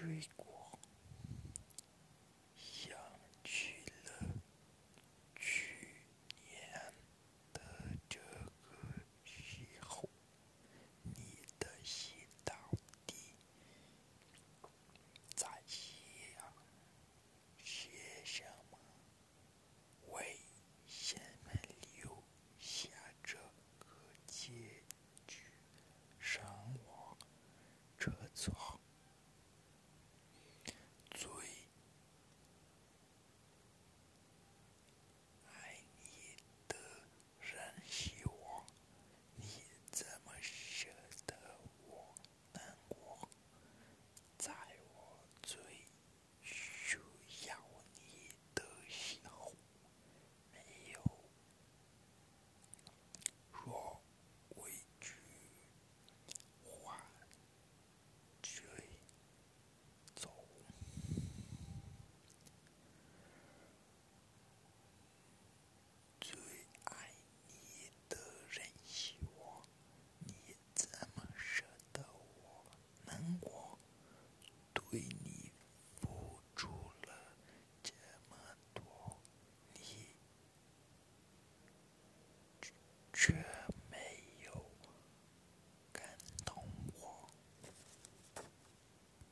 you equal. Tschüss.